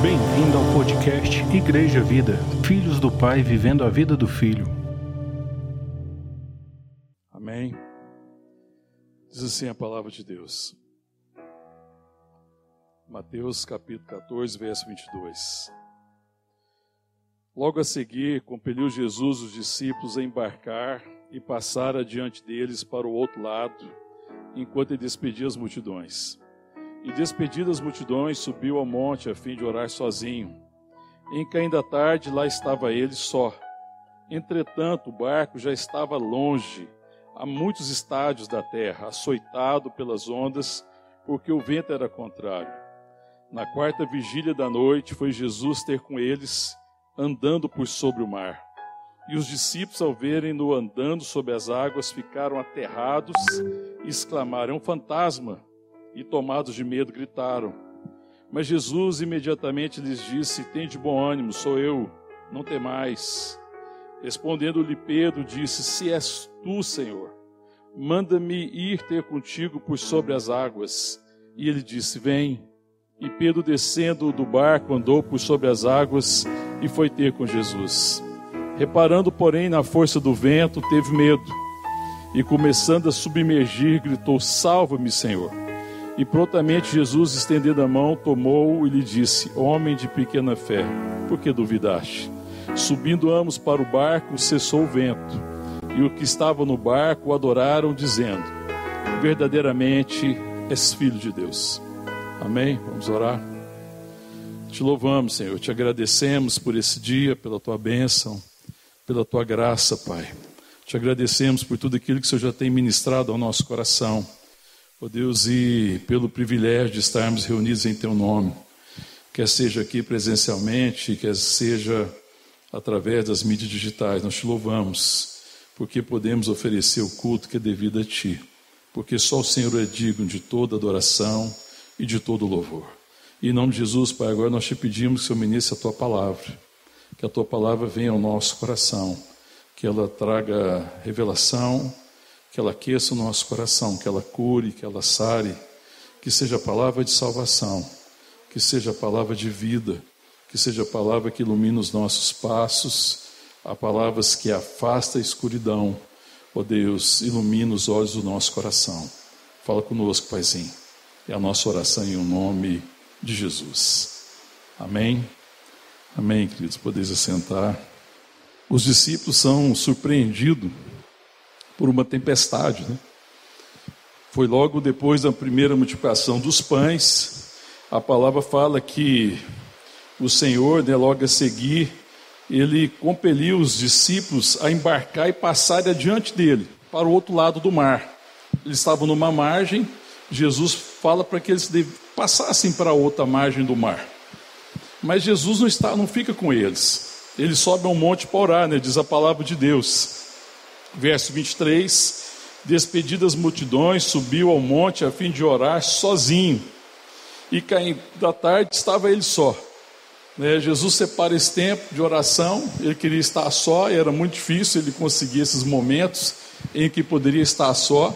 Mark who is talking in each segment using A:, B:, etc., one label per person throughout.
A: Bem-vindo ao podcast Igreja Vida, Filhos do Pai vivendo a vida do Filho.
B: Amém. Diz assim a palavra de Deus. Mateus capítulo 14, verso 22. Logo a seguir, compeliu Jesus os discípulos a embarcar e passar adiante deles para o outro lado, enquanto ele despedia as multidões. E despedidas as multidões, subiu ao monte a fim de orar sozinho. Em caindo a tarde, lá estava ele só. Entretanto, o barco já estava longe, a muitos estádios da terra, açoitado pelas ondas, porque o vento era contrário. Na quarta vigília da noite, foi Jesus ter com eles, andando por sobre o mar. E os discípulos, ao verem-no andando sobre as águas, ficaram aterrados e exclamaram: É um fantasma! E tomados de medo, gritaram. Mas Jesus imediatamente lhes disse: Tende bom ânimo, sou eu, não temais. Respondendo-lhe Pedro, disse: Se és tu, Senhor, manda-me ir ter contigo por sobre as águas. E ele disse: Vem. E Pedro, descendo do barco, andou por sobre as águas e foi ter com Jesus. Reparando, porém, na força do vento, teve medo e, começando a submergir, gritou: Salva-me, Senhor. E prontamente Jesus, estendendo a mão, tomou-o e lhe disse: Homem de pequena fé, por que duvidaste? Subindo ambos para o barco, cessou o vento. E o que estava no barco adoraram, dizendo: Verdadeiramente és filho de Deus. Amém? Vamos orar. Te louvamos, Senhor, te agradecemos por esse dia, pela tua bênção pela tua graça, Pai. Te agradecemos por tudo aquilo que o Senhor já tem ministrado ao nosso coração. Ó oh Deus, e pelo privilégio de estarmos reunidos em Teu nome, quer seja aqui presencialmente, quer seja através das mídias digitais, nós te louvamos, porque podemos oferecer o culto que é devido a Ti, porque só o Senhor é digno de toda adoração e de todo louvor. E em nome de Jesus, Pai, agora nós te pedimos que o Senhor ministre a Tua palavra que a tua palavra venha ao nosso coração, que ela traga revelação, que ela aqueça o nosso coração, que ela cure, que ela sare, que seja a palavra de salvação, que seja a palavra de vida, que seja a palavra que ilumina os nossos passos, a palavras que afasta a escuridão. Ó Deus, ilumina os olhos do nosso coração. Fala conosco, Paizinho. É a nossa oração em o nome de Jesus. Amém. Amém, queridos. Podeis assentar. Os discípulos são surpreendidos por uma tempestade. Né? Foi logo depois da primeira multiplicação dos pães. A palavra fala que o Senhor, né, logo a seguir, ele compeliu os discípulos a embarcar e passar adiante dele, para o outro lado do mar. Eles estavam numa margem, Jesus fala para que eles passassem para a outra margem do mar. Mas Jesus não está, não fica com eles. Ele sobe a um monte para orar, né? diz a palavra de Deus. Verso 23: Despedidas multidões, subiu ao monte a fim de orar sozinho. E caindo da tarde estava ele só. Né? Jesus separa esse tempo de oração, ele queria estar só, e era muito difícil ele conseguir esses momentos em que poderia estar só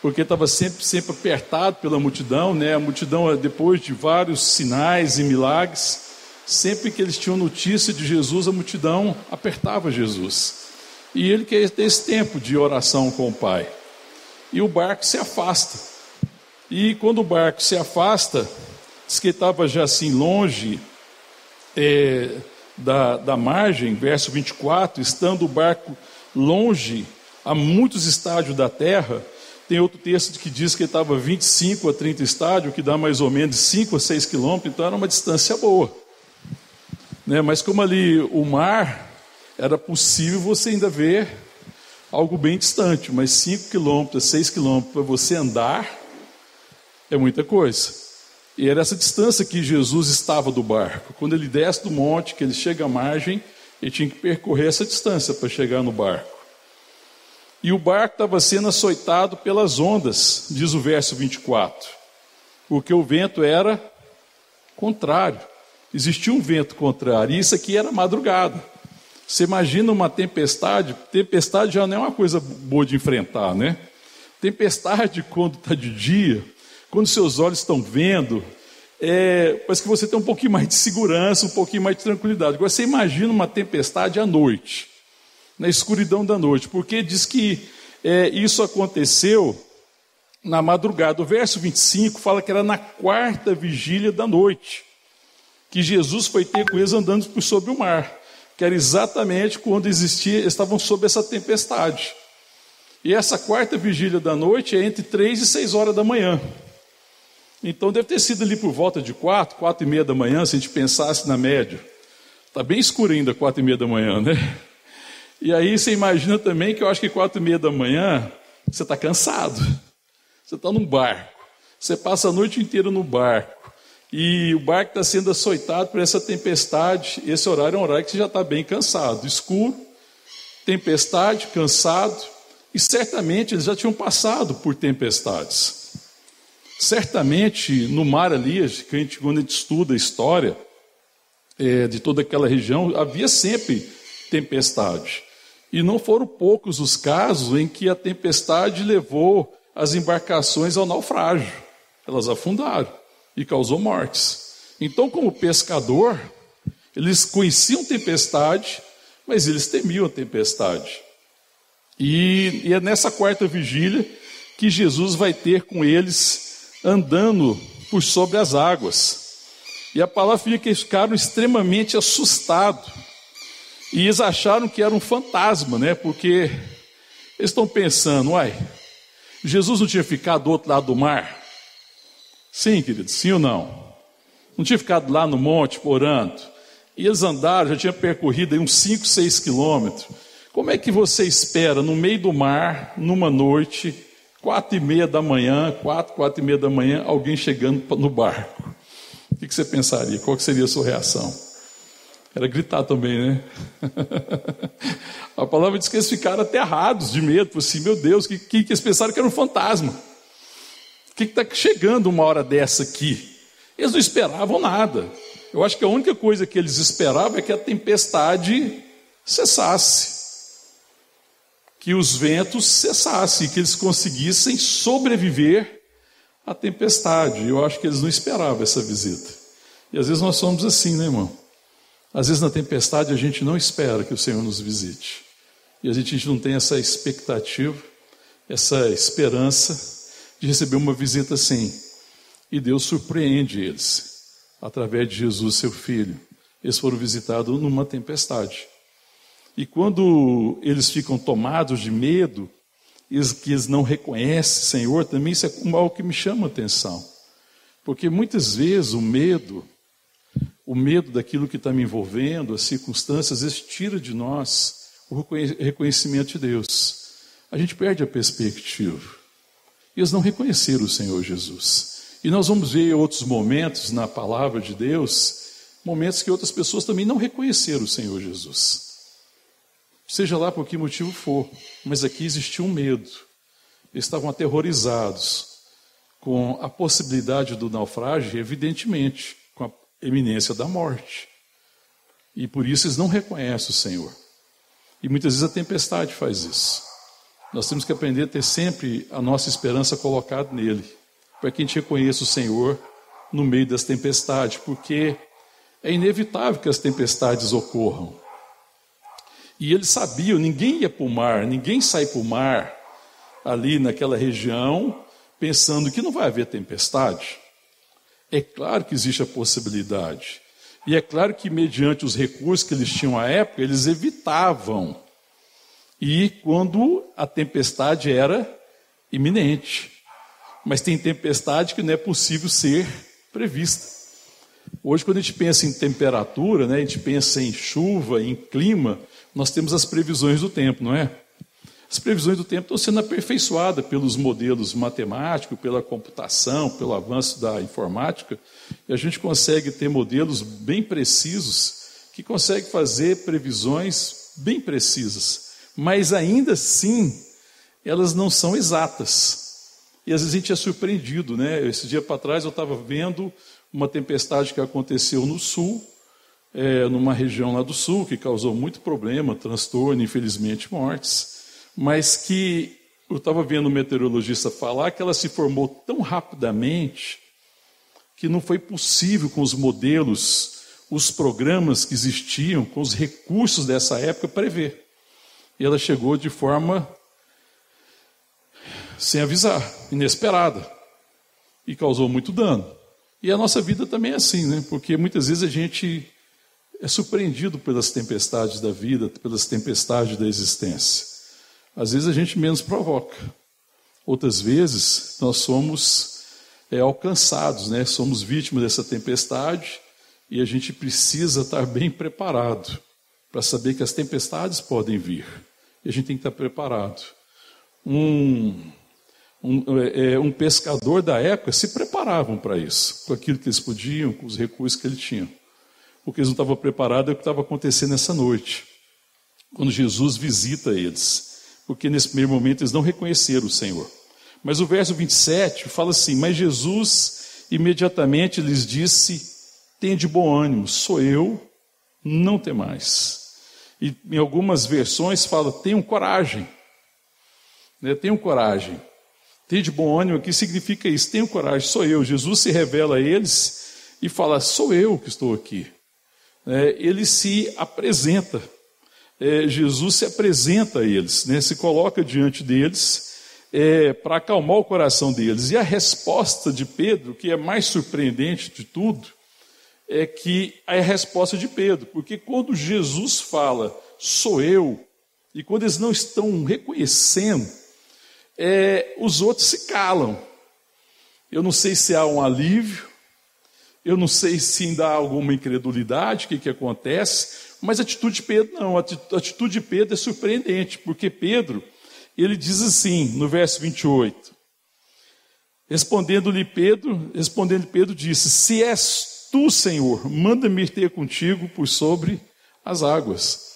B: porque estava sempre, sempre apertado pela multidão, né? A multidão, depois de vários sinais e milagres, sempre que eles tinham notícia de Jesus, a multidão apertava Jesus. E ele quer ter esse tempo de oração com o Pai. E o barco se afasta. E quando o barco se afasta, diz que estava já assim longe é, da, da margem, verso 24, estando o barco longe a muitos estádios da terra, tem outro texto que diz que ele estava 25 a 30 estádios, que dá mais ou menos 5 a 6 quilômetros, então era uma distância boa. Né? Mas como ali o mar, era possível você ainda ver algo bem distante, mas 5 quilômetros, 6 quilômetros para você andar é muita coisa. E era essa distância que Jesus estava do barco. Quando ele desce do monte, que ele chega à margem, ele tinha que percorrer essa distância para chegar no barco. E o barco estava sendo açoitado pelas ondas, diz o verso 24, porque o vento era contrário. Existia um vento contrário, e isso aqui era madrugada. Você imagina uma tempestade, tempestade já não é uma coisa boa de enfrentar, né? Tempestade, quando está de dia, quando seus olhos estão vendo, é, parece que você tem um pouquinho mais de segurança, um pouquinho mais de tranquilidade. Agora você imagina uma tempestade à noite, na escuridão da noite, porque diz que é, isso aconteceu na madrugada. O verso 25 fala que era na quarta vigília da noite, que Jesus foi ter com eles andando por sobre o mar, que era exatamente quando existia, estavam sob essa tempestade. E essa quarta vigília da noite é entre três e seis horas da manhã. Então deve ter sido ali por volta de quatro, quatro e meia da manhã, se a gente pensasse na média. Está bem escuro ainda, quatro e meia da manhã, né? E aí você imagina também que eu acho que quatro e meia da manhã você está cansado. Você está num barco. Você passa a noite inteira no barco. E o barco está sendo açoitado por essa tempestade. Esse horário é um horário que você já está bem cansado. Escuro, tempestade, cansado. E certamente eles já tinham passado por tempestades. Certamente, no mar ali, quando a gente estuda a história é, de toda aquela região, havia sempre tempestade. E não foram poucos os casos em que a tempestade levou as embarcações ao naufrágio. Elas afundaram e causou mortes. Então, como pescador, eles conheciam tempestade, mas eles temiam a tempestade. E, e é nessa quarta vigília que Jesus vai ter com eles andando por sobre as águas. E a palavra fica que eles ficaram extremamente assustados. E eles acharam que era um fantasma, né? Porque eles estão pensando, uai, Jesus não tinha ficado do outro lado do mar? Sim, querido, sim ou não? Não tinha ficado lá no monte orando? E eles andaram, já tinham percorrido aí uns 5, 6 quilômetros. Como é que você espera, no meio do mar, numa noite, Quatro e meia da manhã, quatro, quatro e meia da manhã, alguém chegando no barco. O que você pensaria? Qual seria a sua reação? Era gritar também, né? a palavra diz que eles ficaram aterrados de medo. Assim, meu Deus, que, que, que eles pensaram que era um fantasma. O que está chegando uma hora dessa aqui? Eles não esperavam nada. Eu acho que a única coisa que eles esperavam é que a tempestade cessasse que os ventos cessassem, que eles conseguissem sobreviver à tempestade. Eu acho que eles não esperavam essa visita. E às vezes nós somos assim, né, irmão? Às vezes na tempestade a gente não espera que o Senhor nos visite. E a gente, não tem essa expectativa, essa esperança de receber uma visita assim. E Deus surpreende eles, através de Jesus, seu filho. Eles foram visitados numa tempestade. E quando eles ficam tomados de medo, que eles não reconhecem Senhor, também isso é algo que me chama a atenção. Porque muitas vezes o medo, o medo daquilo que está me envolvendo, as circunstâncias, às vezes tira de nós o reconhecimento de Deus. A gente perde a perspectiva. Eles não reconheceram o Senhor Jesus. E nós vamos ver outros momentos na palavra de Deus, momentos que outras pessoas também não reconheceram o Senhor Jesus seja lá por que motivo for, mas aqui existia um medo. Eles estavam aterrorizados com a possibilidade do naufrágio, evidentemente, eminência da morte. E por isso eles não reconhecem o Senhor. E muitas vezes a tempestade faz isso. Nós temos que aprender a ter sempre a nossa esperança colocada nele, para que a gente reconheça o Senhor no meio das tempestades, porque é inevitável que as tempestades ocorram. E eles sabiam, ninguém ia para o mar, ninguém sai para o mar ali naquela região pensando que não vai haver tempestade. É claro que existe a possibilidade. E é claro que, mediante os recursos que eles tinham à época, eles evitavam. E quando a tempestade era iminente. Mas tem tempestade que não é possível ser prevista. Hoje, quando a gente pensa em temperatura, né, a gente pensa em chuva, em clima, nós temos as previsões do tempo, não é? As previsões do tempo estão sendo aperfeiçoadas pelos modelos matemáticos, pela computação, pelo avanço da informática, e a gente consegue ter modelos bem precisos que conseguem fazer previsões bem precisas, mas ainda assim elas não são exatas. E às vezes a gente é surpreendido, né? Esse dia para trás eu estava vendo uma tempestade que aconteceu no sul, é, numa região lá do sul, que causou muito problema, transtorno, infelizmente mortes, mas que eu estava vendo o meteorologista falar que ela se formou tão rapidamente que não foi possível com os modelos, os programas que existiam, com os recursos dessa época prever. E ela chegou de forma sem avisar, inesperada, e causou muito dano. E a nossa vida também é assim, né? Porque muitas vezes a gente é surpreendido pelas tempestades da vida, pelas tempestades da existência. Às vezes a gente menos provoca, outras vezes nós somos é, alcançados, né? somos vítimas dessa tempestade e a gente precisa estar bem preparado para saber que as tempestades podem vir. E a gente tem que estar preparado. Um, um, é, um pescador da época se preparavam para isso, com aquilo que eles podiam, com os recursos que eles tinham. O que eles não estavam preparados é o que estava acontecendo nessa noite, quando Jesus visita eles, porque nesse primeiro momento eles não reconheceram o Senhor. Mas o verso 27 fala assim: Mas Jesus imediatamente lhes disse: Tende bom ânimo, sou eu, não tem mais. E em algumas versões fala: Tenham coragem. Né? Tenham coragem. Tende bom ânimo aqui significa isso: Tenham coragem, sou eu. Jesus se revela a eles e fala: Sou eu que estou aqui. É, ele se apresenta. É, Jesus se apresenta a eles, né? se coloca diante deles é, para acalmar o coração deles. E a resposta de Pedro, que é mais surpreendente de tudo, é que é a resposta de Pedro, porque quando Jesus fala, sou eu, e quando eles não estão reconhecendo, é, os outros se calam. Eu não sei se há um alívio, eu não sei se ainda há alguma incredulidade, o que, que acontece, mas a atitude de Pedro não, a atitude de Pedro é surpreendente, porque Pedro ele diz assim, no verso 28. Respondendo-lhe Pedro, respondendo Pedro disse: Se és tu, Senhor, manda-me ter contigo por sobre as águas.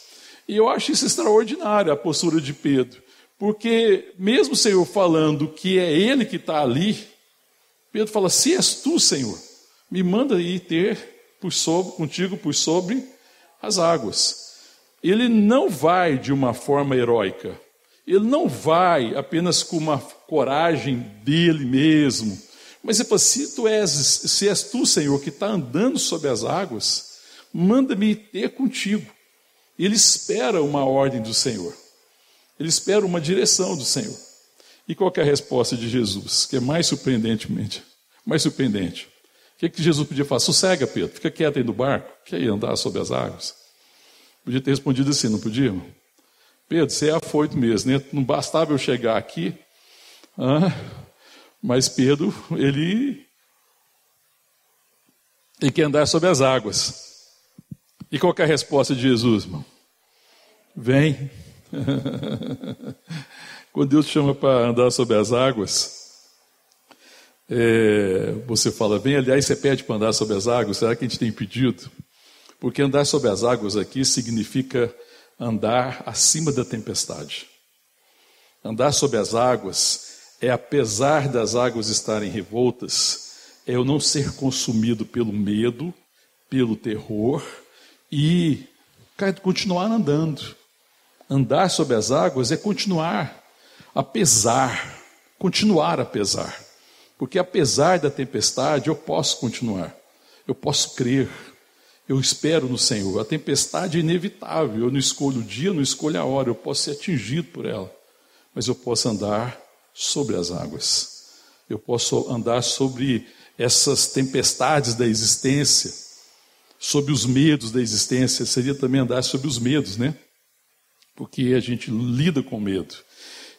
B: E eu acho isso extraordinário a postura de Pedro, porque mesmo o Senhor falando que é ele que está ali, Pedro fala: Se és tu, Senhor, me manda ir ter por sobre, contigo por sobre as águas. Ele não vai de uma forma heróica. Ele não vai apenas com uma coragem dele mesmo, mas ele fala: se tu és, se és tu, Senhor, que está andando sobre as águas, manda-me ter contigo. Ele espera uma ordem do Senhor. Ele espera uma direção do Senhor. E qual é a resposta de Jesus? Que é mais surpreendentemente, mais surpreendente. Que, é que Jesus podia falar? Sossega, Pedro, fica quieto aí no barco, quer ir andar sobre as águas. Podia ter respondido assim, não podia? Pedro, você é afoito mesmo, né? Não bastava eu chegar aqui, ah, mas Pedro, ele, ele quer andar sobre as águas. E qual é a resposta de Jesus, irmão? Vem. Quando Deus te chama para andar sobre as águas, é, você fala, vem, aliás, você pede para andar sobre as águas, será que a gente tem pedido? Porque andar sobre as águas aqui significa andar acima da tempestade. Andar sobre as águas é, apesar das águas estarem revoltas, é eu não ser consumido pelo medo, pelo terror e continuar andando. Andar sobre as águas é continuar, apesar, continuar apesar. Porque apesar da tempestade, eu posso continuar, eu posso crer, eu espero no Senhor. A tempestade é inevitável. Eu não escolho o dia, não escolho a hora. Eu posso ser atingido por ela. Mas eu posso andar sobre as águas. Eu posso andar sobre essas tempestades da existência, sobre os medos da existência. Seria também andar sobre os medos, né? Porque a gente lida com medo.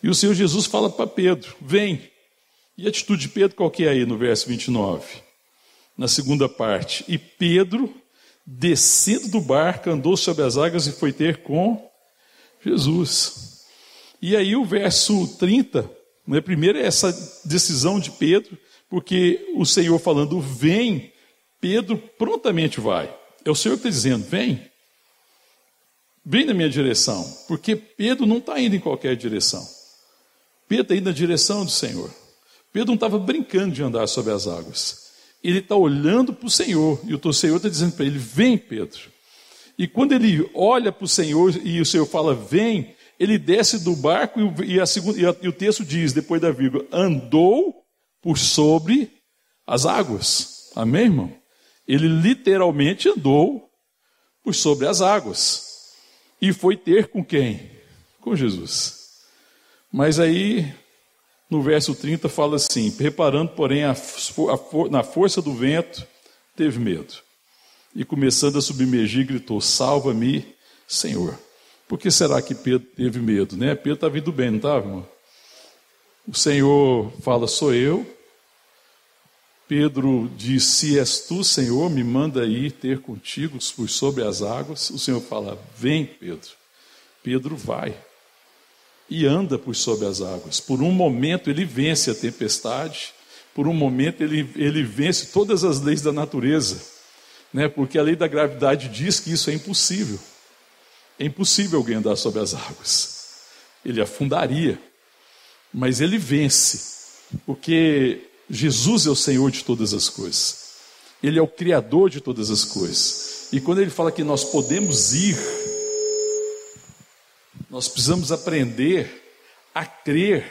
B: E o Senhor Jesus fala para Pedro: vem. E a atitude de Pedro qual que é aí no verso 29? Na segunda parte. E Pedro descendo do barco, andou sobre as águas e foi ter com Jesus. E aí o verso 30, né, primeiro é essa decisão de Pedro, porque o Senhor falando, vem, Pedro prontamente vai. É o Senhor que está dizendo, vem, vem na minha direção, porque Pedro não está indo em qualquer direção. Pedro está indo na direção do Senhor. Pedro não estava brincando de andar sobre as águas ele está olhando para o Senhor, e o Senhor está dizendo para ele: Vem, Pedro. E quando ele olha para o Senhor e o Senhor fala: Vem, ele desce do barco e, a segunda, e, a, e o texto diz, depois da vírgula, andou por sobre as águas. Amém, irmão? Ele literalmente andou por sobre as águas. E foi ter com quem? Com Jesus. Mas aí, no verso 30, fala assim: Reparando, porém, a, a, na força do vento, teve medo. E começando a submergir, gritou: Salva-me, Senhor. Por que será que Pedro teve medo? Né? Pedro está vindo bem, não está, irmão? O Senhor fala: Sou eu. Pedro diz: Se és tu, Senhor, me manda ir ter contigo por sobre as águas. O Senhor fala: Vem, Pedro. Pedro vai e anda por sobre as águas. Por um momento ele vence a tempestade, por um momento ele, ele vence todas as leis da natureza, né? porque a lei da gravidade diz que isso é impossível. É impossível alguém andar sobre as águas. Ele afundaria. Mas ele vence, porque Jesus é o Senhor de todas as coisas. Ele é o Criador de todas as coisas. E quando ele fala que nós podemos ir, nós precisamos aprender a crer,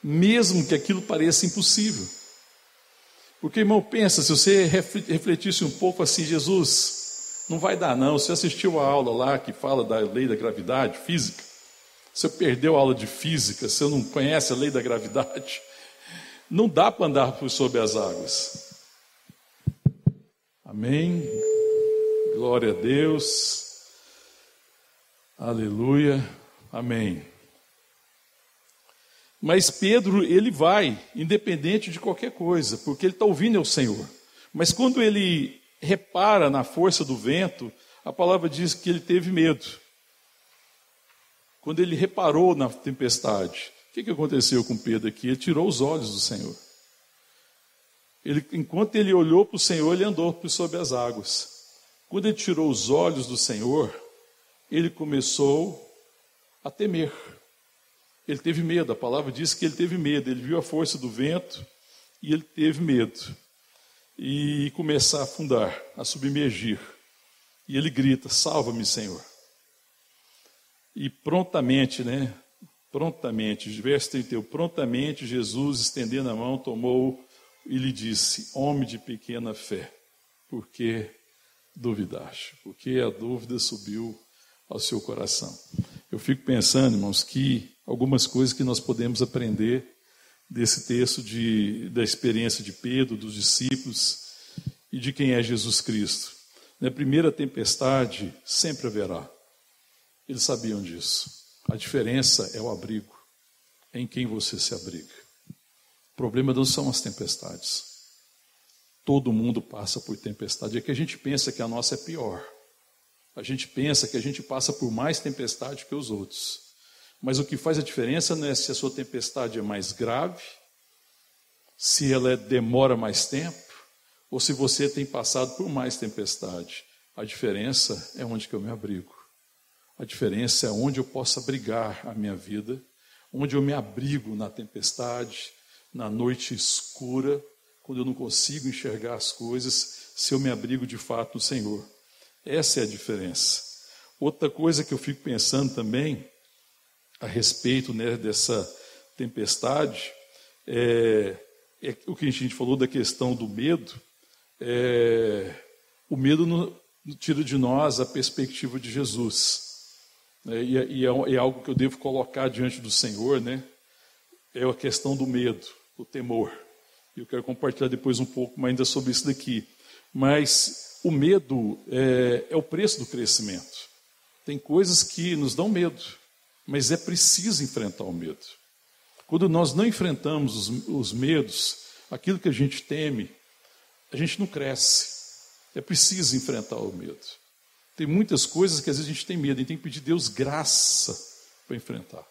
B: mesmo que aquilo pareça impossível. Porque, irmão, pensa, se você refletisse um pouco assim, Jesus, não vai dar não. Você assistiu a aula lá que fala da lei da gravidade física? Você perdeu a aula de física, você não conhece a lei da gravidade? Não dá para andar por sobre as águas. Amém. Glória a Deus. Aleluia. Amém. Mas Pedro, ele vai, independente de qualquer coisa, porque ele está ouvindo o Senhor. Mas quando ele repara na força do vento, a palavra diz que ele teve medo. Quando ele reparou na tempestade, o que, que aconteceu com Pedro aqui? Ele tirou os olhos do Senhor. Ele, enquanto ele olhou para o Senhor, ele andou por sobre as águas. Quando ele tirou os olhos do Senhor, ele começou a temer. Ele teve medo, a palavra diz que ele teve medo, ele viu a força do vento e ele teve medo. E começar a afundar, a submergir. E ele grita: Salva-me, Senhor. E prontamente, né? Prontamente, verso 31, prontamente Jesus, estendendo a mão, tomou e lhe disse: Homem de pequena fé, por que duvidaste? Porque a dúvida subiu ao seu coração. Eu fico pensando, irmãos, que algumas coisas que nós podemos aprender desse texto de, da experiência de Pedro, dos discípulos e de quem é Jesus Cristo. Na primeira tempestade sempre haverá. Eles sabiam disso. A diferença é o abrigo, em quem você se abriga. O problema não são as tempestades. Todo mundo passa por tempestade. É que a gente pensa que a nossa é pior. A gente pensa que a gente passa por mais tempestade que os outros. Mas o que faz a diferença não é se a sua tempestade é mais grave, se ela é, demora mais tempo, ou se você tem passado por mais tempestade. A diferença é onde que eu me abrigo. A diferença é onde eu posso abrigar a minha vida, onde eu me abrigo na tempestade, na noite escura, quando eu não consigo enxergar as coisas, se eu me abrigo de fato no Senhor. Essa é a diferença. Outra coisa que eu fico pensando também a respeito né, dessa tempestade é, é, o que a gente falou da questão do medo. É, o medo não, tira de nós a perspectiva de Jesus. Né? E, é, e é, é, algo que eu devo colocar diante do Senhor, né? É a questão do medo, o temor. Eu quero compartilhar depois um pouco ainda sobre isso daqui. Mas o medo é, é o preço do crescimento. Tem coisas que nos dão medo, mas é preciso enfrentar o medo. Quando nós não enfrentamos os, os medos, aquilo que a gente teme, a gente não cresce. É preciso enfrentar o medo. Tem muitas coisas que às vezes a gente tem medo, a gente tem que pedir a Deus graça para enfrentar.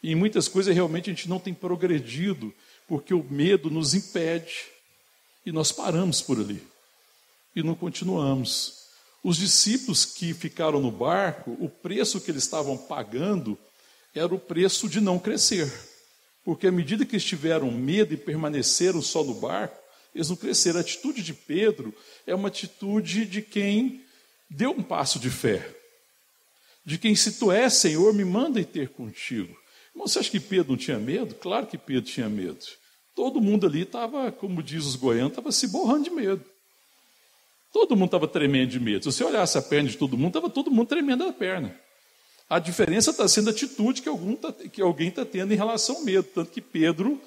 B: E em muitas coisas realmente a gente não tem progredido, porque o medo nos impede e nós paramos por ali e não continuamos. Os discípulos que ficaram no barco, o preço que eles estavam pagando era o preço de não crescer. Porque à medida que eles tiveram medo e permaneceram só no barco, eles não cresceram. A atitude de Pedro é uma atitude de quem deu um passo de fé. de quem se tu és, Senhor, me manda ir ter contigo. Irmão, você acha que Pedro não tinha medo? Claro que Pedro tinha medo. Todo mundo ali estava, como diz os goianos, estava se borrando de medo. Todo mundo estava tremendo de medo. Se você olhasse a perna de todo mundo, estava todo mundo tremendo a perna. A diferença está sendo a atitude que, algum tá, que alguém está tendo em relação ao medo. Tanto que Pedro,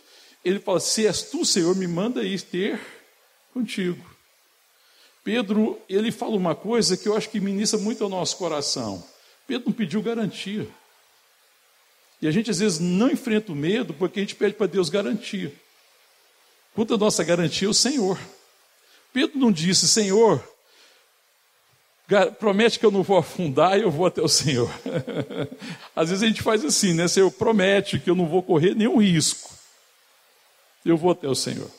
B: ele fala: Se és tu, Senhor, me manda ir ter contigo. Pedro, ele fala uma coisa que eu acho que ministra muito ao nosso coração. Pedro não pediu garantia. E a gente às vezes não enfrenta o medo porque a gente pede para Deus garantia. Quanto a nossa garantia é o Senhor. Pedro não disse, Senhor, promete que eu não vou afundar e eu vou até o Senhor. Às vezes a gente faz assim, né? Senhor, promete que eu não vou correr nenhum risco. Eu vou até o Senhor.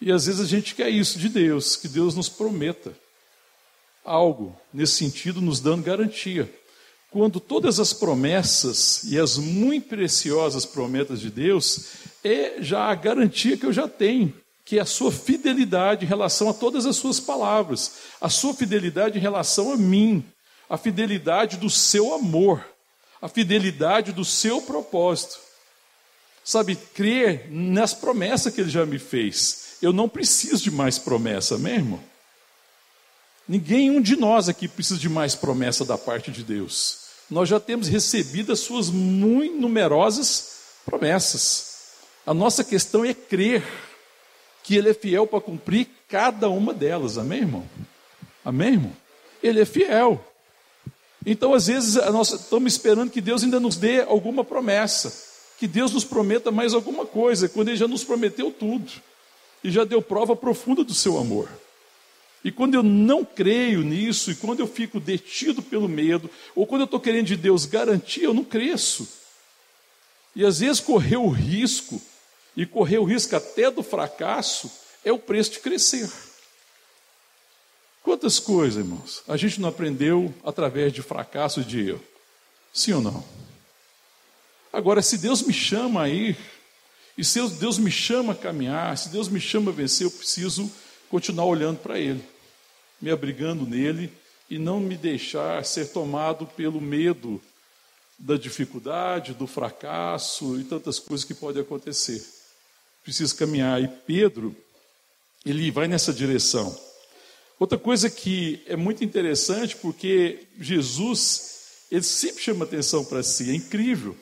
B: E às vezes a gente quer isso de Deus, que Deus nos prometa algo nesse sentido, nos dando garantia. Quando todas as promessas e as muito preciosas promessas de Deus é já a garantia que eu já tenho que é a sua fidelidade em relação a todas as suas palavras, a sua fidelidade em relação a mim, a fidelidade do seu amor, a fidelidade do seu propósito. Sabe, crer nas promessas que ele já me fez. Eu não preciso de mais promessa, mesmo. Ninguém um de nós aqui precisa de mais promessa da parte de Deus. Nós já temos recebido as suas muito numerosas promessas. A nossa questão é crer que Ele é fiel para cumprir cada uma delas. Amém, irmão? Amém, irmão? Ele é fiel. Então, às vezes, nós estamos esperando que Deus ainda nos dê alguma promessa, que Deus nos prometa mais alguma coisa, quando Ele já nos prometeu tudo e já deu prova profunda do seu amor. E quando eu não creio nisso, e quando eu fico detido pelo medo, ou quando eu estou querendo de Deus garantia, eu não cresço. E às vezes correr o risco e correr o risco até do fracasso é o preço de crescer. Quantas coisas, irmãos, a gente não aprendeu através de fracasso e de erro? Sim ou não? Agora, se Deus me chama a ir, e se Deus me chama a caminhar, se Deus me chama a vencer, eu preciso continuar olhando para Ele, me abrigando nele e não me deixar ser tomado pelo medo da dificuldade, do fracasso e tantas coisas que podem acontecer preciso caminhar. E Pedro, ele vai nessa direção. Outra coisa que é muito interessante, porque Jesus, ele sempre chama atenção para si, é incrível.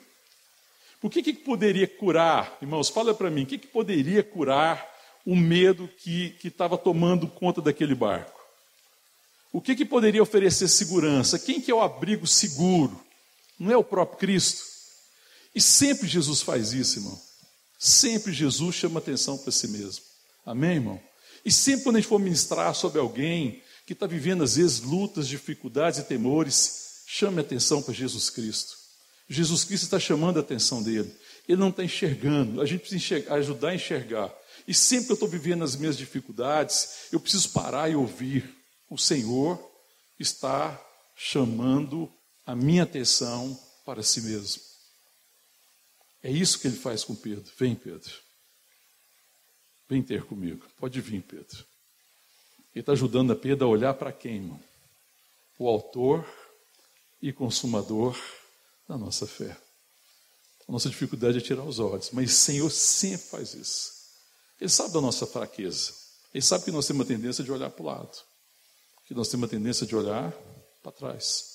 B: Por que, que poderia curar, irmãos, fala para mim, o que, que poderia curar o medo que estava tomando conta daquele barco? O que, que poderia oferecer segurança? Quem que é o abrigo seguro? Não é o próprio Cristo? E sempre Jesus faz isso, irmão. Sempre Jesus chama atenção para si mesmo. Amém, irmão? E sempre quando a gente for ministrar sobre alguém que está vivendo, às vezes, lutas, dificuldades e temores, chame atenção para Jesus Cristo. Jesus Cristo está chamando a atenção dele. Ele não está enxergando. A gente precisa enxergar, ajudar a enxergar. E sempre que eu estou vivendo as minhas dificuldades, eu preciso parar e ouvir. O Senhor está chamando a minha atenção para si mesmo. É isso que ele faz com Pedro. Vem, Pedro. Vem ter comigo. Pode vir, Pedro. Ele está ajudando a Pedro a olhar para quem, irmão? O autor e consumador da nossa fé. A nossa dificuldade é tirar os olhos, mas o Senhor sempre faz isso. Ele sabe da nossa fraqueza. Ele sabe que nós temos uma tendência de olhar para o lado, que nós temos uma tendência de olhar para trás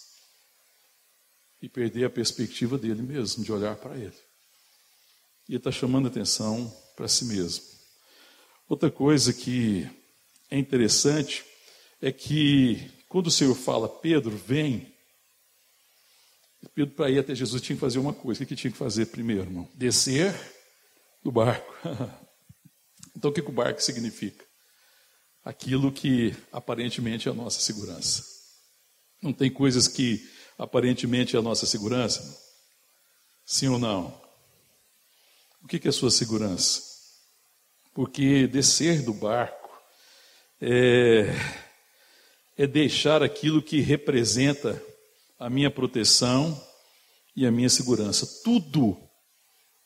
B: e perder a perspectiva dele mesmo, de olhar para ele e está chamando atenção para si mesmo. Outra coisa que é interessante é que quando o Senhor fala, Pedro, vem, Pedro, para ir até Jesus, tinha que fazer uma coisa. O que tinha que fazer primeiro, irmão? Descer do barco. então, o que, o barco significa? Aquilo que aparentemente é a nossa segurança. Não tem coisas que aparentemente é a nossa segurança? Sim ou não? O que é a sua segurança? Porque descer do barco é, é deixar aquilo que representa a minha proteção e a minha segurança. Tudo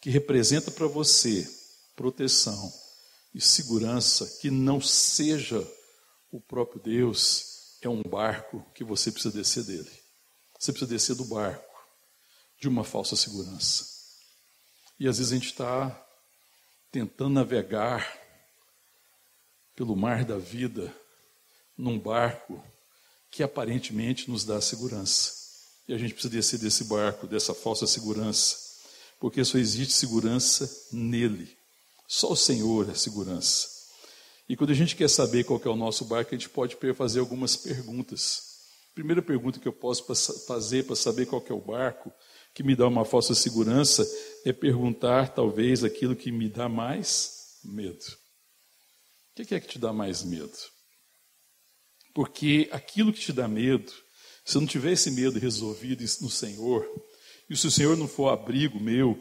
B: que representa para você proteção e segurança que não seja o próprio Deus é um barco que você precisa descer dele. Você precisa descer do barco de uma falsa segurança. E às vezes a gente está tentando navegar pelo mar da vida num barco que aparentemente nos dá segurança. E a gente precisa descer desse barco, dessa falsa segurança, porque só existe segurança nele. Só o Senhor é segurança. E quando a gente quer saber qual é o nosso barco, a gente pode fazer algumas perguntas. A primeira pergunta que eu posso fazer para saber qual é o barco que me dá uma falsa segurança é perguntar, talvez, aquilo que me dá mais medo. O que é que te dá mais medo? Porque aquilo que te dá medo, se eu não tiver esse medo resolvido no Senhor, e se o Senhor não for abrigo meu,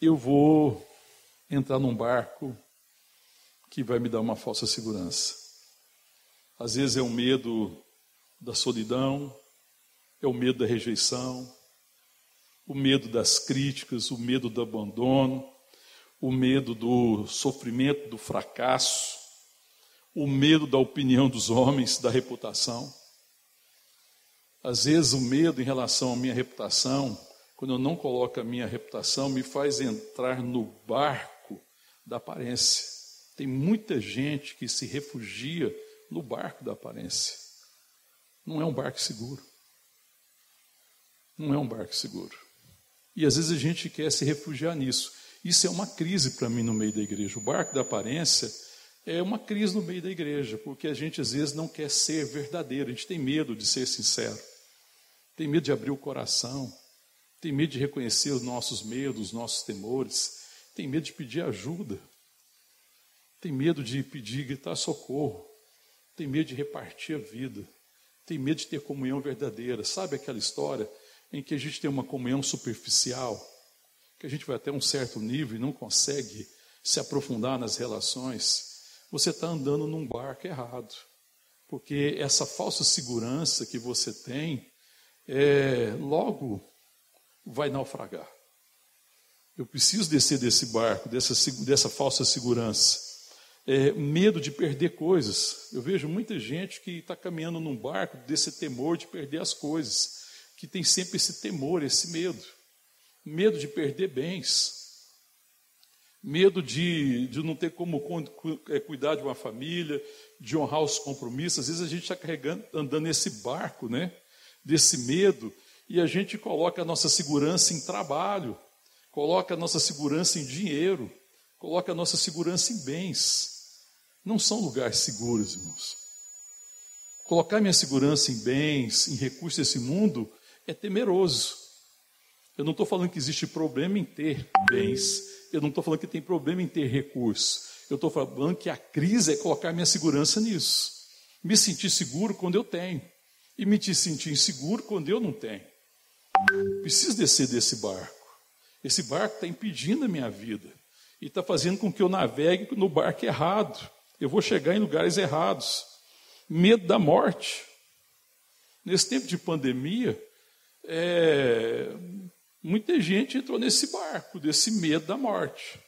B: eu vou entrar num barco que vai me dar uma falsa segurança. Às vezes é o medo da solidão, é o medo da rejeição, o medo das críticas, o medo do abandono, o medo do sofrimento, do fracasso, o medo da opinião dos homens, da reputação. Às vezes o medo em relação à minha reputação, quando eu não coloco a minha reputação, me faz entrar no barco da aparência. Tem muita gente que se refugia no barco da aparência. Não é um barco seguro. Não é um barco seguro. E às vezes a gente quer se refugiar nisso. Isso é uma crise para mim no meio da igreja. O barco da aparência é uma crise no meio da igreja, porque a gente às vezes não quer ser verdadeiro, a gente tem medo de ser sincero, tem medo de abrir o coração, tem medo de reconhecer os nossos medos, os nossos temores, tem medo de pedir ajuda, tem medo de pedir, gritar socorro, tem medo de repartir a vida, tem medo de ter comunhão verdadeira. Sabe aquela história em que a gente tem uma comunhão superficial, que a gente vai até um certo nível e não consegue se aprofundar nas relações? você está andando num barco errado. Porque essa falsa segurança que você tem, é, logo vai naufragar. Eu preciso descer desse barco, dessa, dessa falsa segurança. É, medo de perder coisas. Eu vejo muita gente que está caminhando num barco desse temor de perder as coisas, que tem sempre esse temor, esse medo. Medo de perder bens, medo de, de não ter como é, cuidar de uma família, de honrar os compromissos. Às vezes a gente está carregando, andando nesse barco, né? Desse medo, e a gente coloca a nossa segurança em trabalho, coloca a nossa segurança em dinheiro, coloca a nossa segurança em bens. Não são lugares seguros, irmãos. Colocar minha segurança em bens, em recursos desse mundo, é temeroso. Eu não estou falando que existe problema em ter bens, eu não estou falando que tem problema em ter recurso. Eu estou falando que a crise é colocar minha segurança nisso. Me sentir seguro quando eu tenho. E me sentir inseguro quando eu não tenho. Preciso descer desse barco. Esse barco está impedindo a minha vida. E está fazendo com que eu navegue no barco errado. Eu vou chegar em lugares errados. Medo da morte. Nesse tempo de pandemia, é, Muita gente entrou nesse barco, desse medo da morte.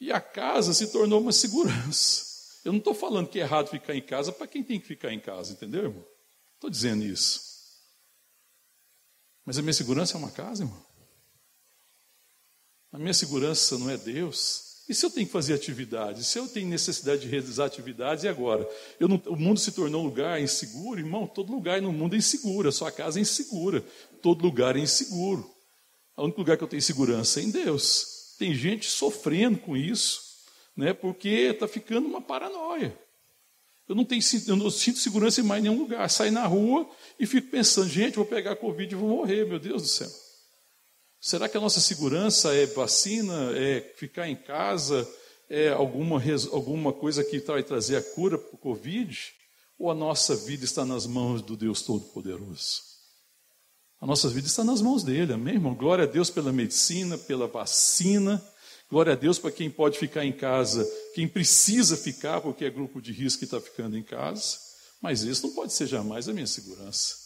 B: E a casa se tornou uma segurança. Eu não estou falando que é errado ficar em casa para quem tem que ficar em casa, entendeu, irmão? Estou dizendo isso. Mas a minha segurança é uma casa, irmão. A minha segurança não é Deus. E se eu tenho que fazer atividades? Se eu tenho necessidade de realizar atividades, e agora? Não, o mundo se tornou um lugar inseguro? Irmão, todo lugar no mundo é inseguro. A sua casa é insegura. Todo lugar é inseguro. O único lugar que eu tenho segurança é em Deus. Tem gente sofrendo com isso, né, porque está ficando uma paranoia. Eu não, tenho, eu não sinto segurança em mais nenhum lugar. Saio na rua e fico pensando, gente, vou pegar Covid e vou morrer, meu Deus do céu. Será que a nossa segurança é vacina, é ficar em casa, é alguma, alguma coisa que vai trazer a cura para o Covid? Ou a nossa vida está nas mãos do Deus Todo-Poderoso? A nossa vida está nas mãos dele, amém, irmão? Glória a Deus pela medicina, pela vacina. Glória a Deus para quem pode ficar em casa, quem precisa ficar, porque é grupo de risco que está ficando em casa. Mas isso não pode ser jamais a minha segurança.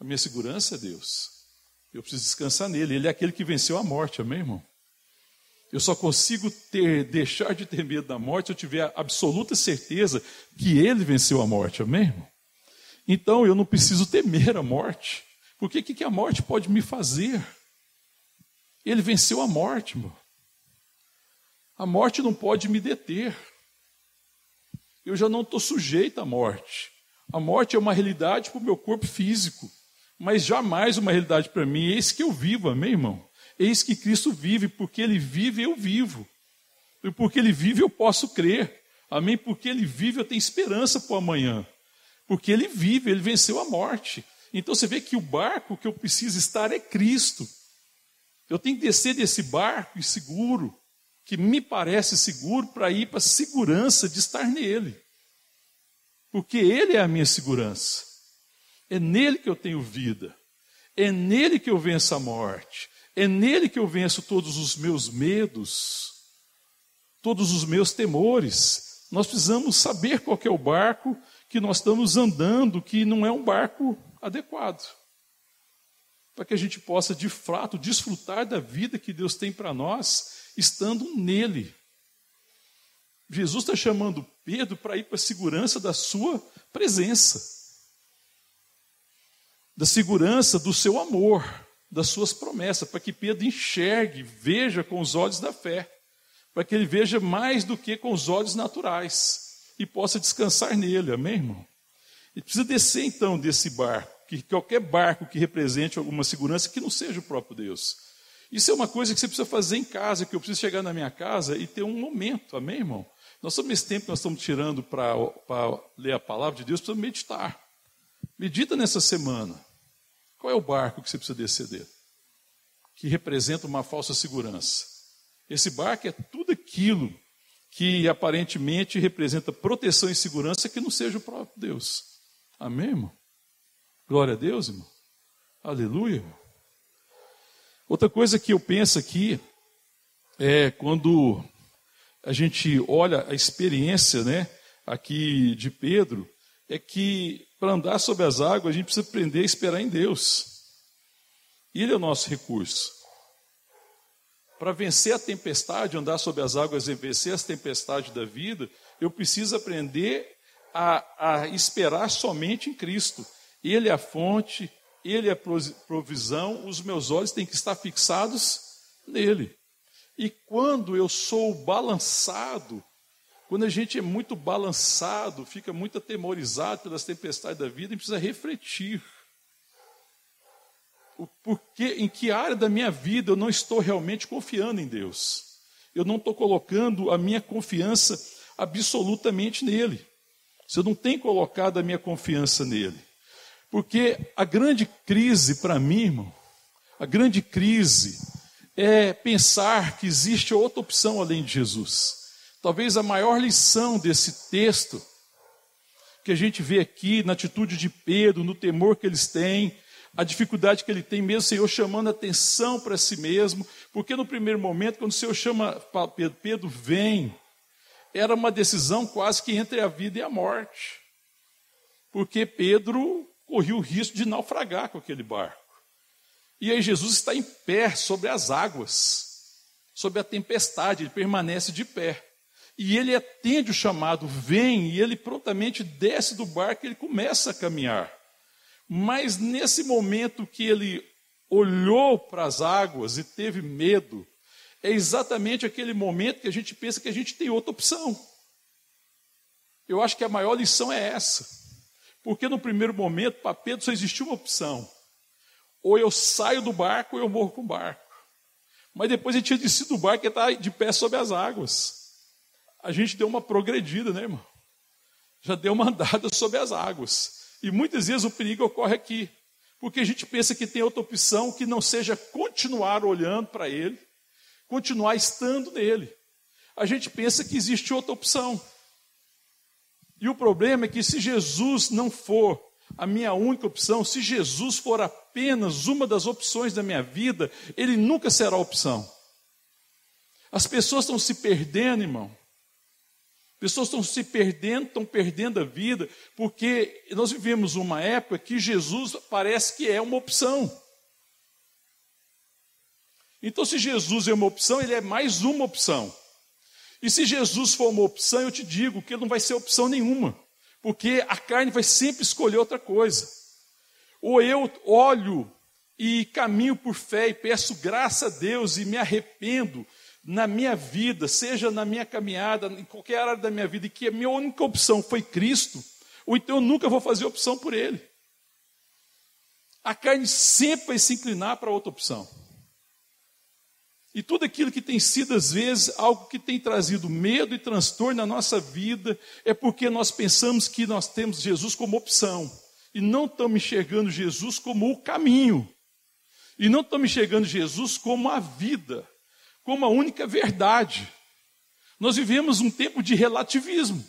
B: A minha segurança é Deus. Eu preciso descansar nele. Ele é aquele que venceu a morte, amém, irmão? Eu só consigo ter, deixar de ter medo da morte se eu tiver absoluta certeza que ele venceu a morte, amém, irmão? Então eu não preciso temer a morte Porque o que, que a morte pode me fazer? Ele venceu a morte, irmão. A morte não pode me deter. Eu já não estou sujeito à morte. A morte é uma realidade para o meu corpo físico, mas jamais uma realidade para mim. Eis que eu vivo, amém, irmão? Eis que Cristo vive, porque Ele vive, eu vivo. E porque Ele vive, eu posso crer. Amém? Porque Ele vive, eu tenho esperança para o amanhã. Porque Ele vive, Ele venceu a morte. Então você vê que o barco que eu preciso estar é Cristo. Eu tenho que descer desse barco seguro, que me parece seguro, para ir para a segurança de estar nele. Porque Ele é a minha segurança. É nele que eu tenho vida. É nele que eu venço a morte. É nele que eu venço todos os meus medos, todos os meus temores. Nós precisamos saber qual é o barco que nós estamos andando, que não é um barco adequado. Para que a gente possa, de fato, desfrutar da vida que Deus tem para nós, estando nele. Jesus está chamando Pedro para ir para a segurança da sua presença, da segurança do seu amor, das suas promessas, para que Pedro enxergue, veja com os olhos da fé, para que ele veja mais do que com os olhos naturais e possa descansar nele, amém, irmão? Ele precisa descer então desse barco, que qualquer barco que represente alguma segurança que não seja o próprio Deus. Isso é uma coisa que você precisa fazer em casa, que eu preciso chegar na minha casa e ter um momento, amém, irmão? Nós estamos nesse tempo que nós estamos tirando para ler a palavra de Deus, precisamos meditar. Medita nessa semana. Qual é o barco que você precisa descer dele? Que representa uma falsa segurança. Esse barco é tudo aquilo que aparentemente representa proteção e segurança que não seja o próprio Deus. Amém, irmão? Glória a Deus, irmão. Aleluia. Outra coisa que eu penso aqui é quando a gente olha a experiência né, aqui de Pedro, é que para andar sobre as águas a gente precisa aprender a esperar em Deus. Ele é o nosso recurso. Para vencer a tempestade, andar sobre as águas e vencer as tempestades da vida, eu preciso aprender a, a esperar somente em Cristo. Ele é a fonte, Ele é a provisão, os meus olhos têm que estar fixados nele. E quando eu sou balançado, quando a gente é muito balançado, fica muito atemorizado pelas tempestades da vida, a gente precisa refletir. O porquê, em que área da minha vida eu não estou realmente confiando em Deus? Eu não estou colocando a minha confiança absolutamente nele. Eu não tenho colocado a minha confiança nele. Porque a grande crise para mim, irmão, a grande crise é pensar que existe outra opção além de Jesus. Talvez a maior lição desse texto que a gente vê aqui na atitude de Pedro, no temor que eles têm, a dificuldade que ele tem, mesmo o Senhor chamando atenção para si mesmo, porque no primeiro momento, quando o Senhor chama Pedro, Pedro vem, era uma decisão quase que entre a vida e a morte, porque Pedro corria o risco de naufragar com aquele barco. E aí Jesus está em pé sobre as águas, sobre a tempestade, ele permanece de pé. E ele atende o chamado, vem, e ele prontamente desce do barco e ele começa a caminhar. Mas nesse momento que ele olhou para as águas e teve medo, é exatamente aquele momento que a gente pensa que a gente tem outra opção. Eu acho que a maior lição é essa. Porque no primeiro momento, para Pedro só existiu uma opção: ou eu saio do barco ou eu morro com o barco. Mas depois ele tinha descido do barco e está de pé sobre as águas. A gente deu uma progredida, né, irmão? Já deu uma andada sobre as águas. E muitas vezes o perigo ocorre aqui. Porque a gente pensa que tem outra opção que não seja continuar olhando para ele, continuar estando nele. A gente pensa que existe outra opção. E o problema é que se Jesus não for a minha única opção, se Jesus for apenas uma das opções da minha vida, ele nunca será opção. As pessoas estão se perdendo, irmão. Pessoas estão se perdendo, estão perdendo a vida, porque nós vivemos uma época que Jesus parece que é uma opção. Então, se Jesus é uma opção, ele é mais uma opção. E se Jesus for uma opção, eu te digo que ele não vai ser opção nenhuma porque a carne vai sempre escolher outra coisa. Ou eu olho e caminho por fé e peço graça a Deus e me arrependo na minha vida, seja na minha caminhada, em qualquer área da minha vida, e que a minha única opção foi Cristo, ou então eu nunca vou fazer opção por Ele. A carne sempre vai se inclinar para outra opção. E tudo aquilo que tem sido, às vezes, algo que tem trazido medo e transtorno na nossa vida, é porque nós pensamos que nós temos Jesus como opção. E não estamos enxergando Jesus como o caminho. E não estamos enxergando Jesus como a vida, como a única verdade. Nós vivemos um tempo de relativismo.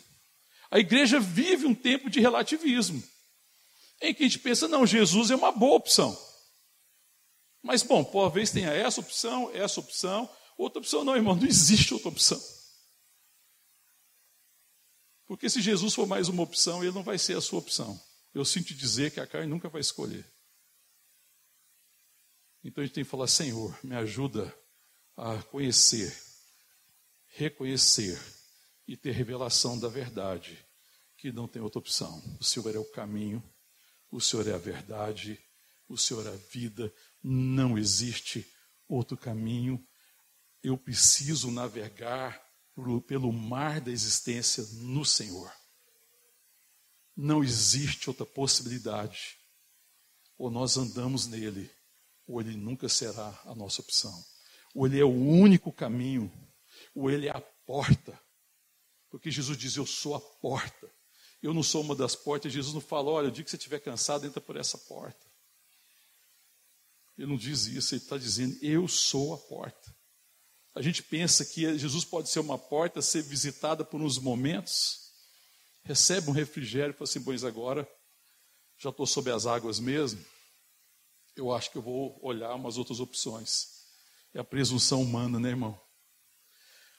B: A igreja vive um tempo de relativismo. Em que a gente pensa, não, Jesus é uma boa opção. Mas, bom, talvez tenha essa opção, essa opção, outra opção. Não, irmão, não existe outra opção. Porque se Jesus for mais uma opção, ele não vai ser a sua opção. Eu sinto dizer que a carne nunca vai escolher. Então a gente tem que falar: Senhor, me ajuda a conhecer, reconhecer e ter revelação da verdade, que não tem outra opção. O Senhor é o caminho, o Senhor é a verdade, o Senhor é a vida, não existe outro caminho. Eu preciso navegar pelo mar da existência no Senhor. Não existe outra possibilidade. Ou nós andamos nele, ou ele nunca será a nossa opção. Ou ele é o único caminho, ou ele é a porta. Porque Jesus diz: Eu sou a porta. Eu não sou uma das portas. Jesus não fala: Olha, o dia que você estiver cansado, entra por essa porta. Ele não diz isso, ele está dizendo: Eu sou a porta. A gente pensa que Jesus pode ser uma porta, ser visitada por uns momentos, recebe um refrigério e fala assim: Pois agora já estou sob as águas mesmo. Eu acho que eu vou olhar umas outras opções. É a presunção humana, né, irmão?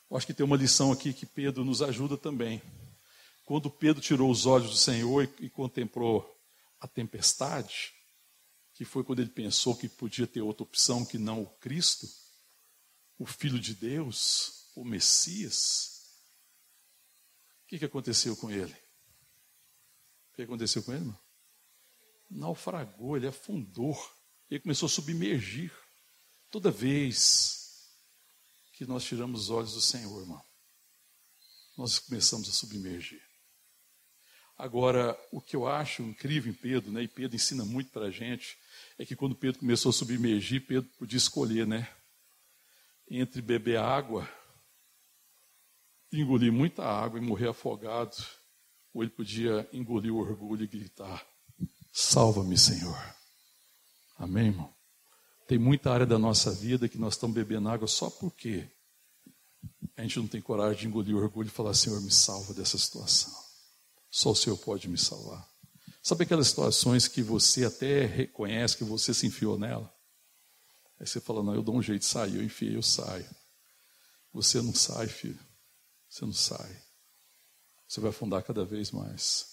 B: Eu acho que tem uma lição aqui que Pedro nos ajuda também. Quando Pedro tirou os olhos do Senhor e, contemplou a tempestade, que foi quando ele pensou que podia ter outra opção que não o Cristo, o Filho de Deus, o Messias. O que, que aconteceu com ele? O que aconteceu com ele, irmão? Naufragou, ele afundou. Ele começou a submergir. Toda vez que nós tiramos os olhos do Senhor, irmão, nós começamos a submergir. Agora, o que eu acho incrível em Pedro, né, e Pedro ensina muito para a gente, é que quando Pedro começou a submergir, Pedro podia escolher, né? Entre beber água, engolir muita água e morrer afogado, ou ele podia engolir o orgulho e gritar: Salva-me, Senhor. Amém, irmão? Tem muita área da nossa vida que nós estamos bebendo água só porque a gente não tem coragem de engolir o orgulho e falar: Senhor, me salva dessa situação. Só o Senhor pode me salvar. Sabe aquelas situações que você até reconhece que você se enfiou nela? Aí você fala, não, eu dou um jeito de sair, eu enfiei, eu saio. Você não sai, filho. Você não sai. Você vai afundar cada vez mais.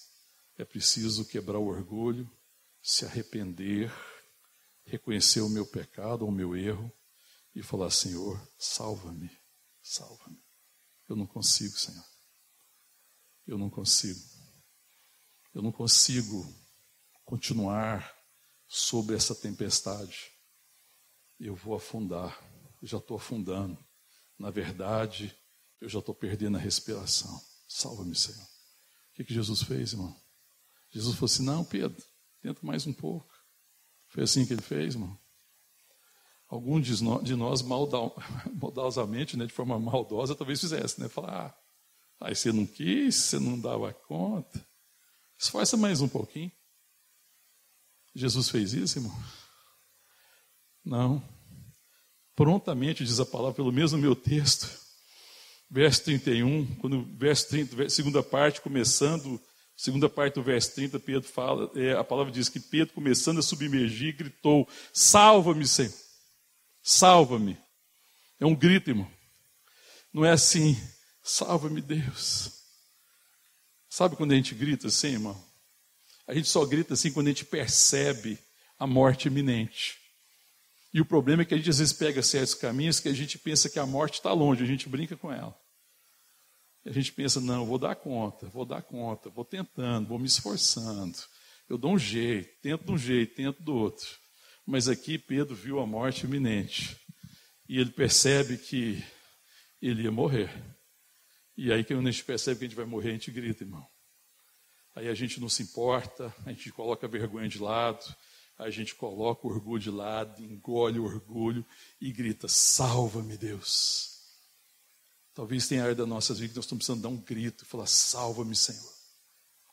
B: É preciso quebrar o orgulho, se arrepender, reconhecer o meu pecado, o meu erro e falar: Senhor, salva-me, salva-me. Eu não consigo, Senhor. Eu não consigo. Eu não consigo continuar sobre essa tempestade. Eu vou afundar. Eu já estou afundando. Na verdade, eu já estou perdendo a respiração. Salva-me, Senhor. O que, que Jesus fez, irmão? Jesus falou assim: Não, Pedro, tenta mais um pouco. Foi assim que ele fez, irmão. Alguns de nós, maldosamente, né, de forma maldosa, talvez fizesse, né? Falar, ah, aí você não quis, você não dava conta. Esforça mais um pouquinho. Jesus fez isso, irmão? Não. Prontamente, diz a palavra, pelo mesmo meu texto, verso 31, quando verso 30, segunda parte, começando, segunda parte do verso 30, Pedro fala, é, a palavra diz que Pedro, começando a submergir, gritou: Salva-me, Senhor, salva-me. É um grito, irmão. Não é assim, salva-me, Deus. Sabe quando a gente grita assim, irmão? A gente só grita assim quando a gente percebe a morte iminente. E o problema é que a gente às vezes pega certos caminhos que a gente pensa que a morte está longe, a gente brinca com ela. A gente pensa, não, vou dar conta, vou dar conta, vou tentando, vou me esforçando. Eu dou um jeito, tento de um jeito, tento do outro. Mas aqui Pedro viu a morte iminente. E ele percebe que ele ia morrer. E aí, quando a gente percebe que a gente vai morrer, a gente grita, irmão. Aí a gente não se importa, a gente coloca a vergonha de lado, a gente coloca o orgulho de lado, engole o orgulho e grita: Salva-me, Deus. Talvez tenha área da nossa vida que nós estamos precisando dar um grito e falar: Salva-me, Senhor.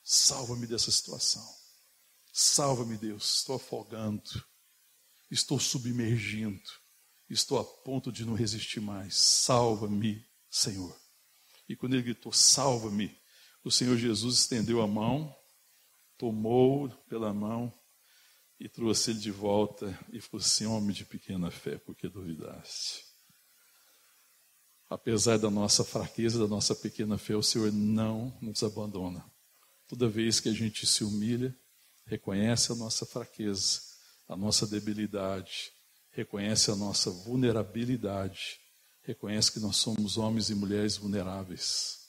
B: Salva-me dessa situação. Salva-me, Deus. Estou afogando. Estou submergindo. Estou a ponto de não resistir mais. Salva-me, Senhor. E quando ele gritou: Salva-me, o Senhor Jesus estendeu a mão, tomou pela mão e trouxe ele de volta e falou assim: Homem de pequena fé, porque duvidaste? Apesar da nossa fraqueza, da nossa pequena fé, o Senhor não nos abandona. Toda vez que a gente se humilha, reconhece a nossa fraqueza, a nossa debilidade, reconhece a nossa vulnerabilidade, reconhece que nós somos homens e mulheres vulneráveis.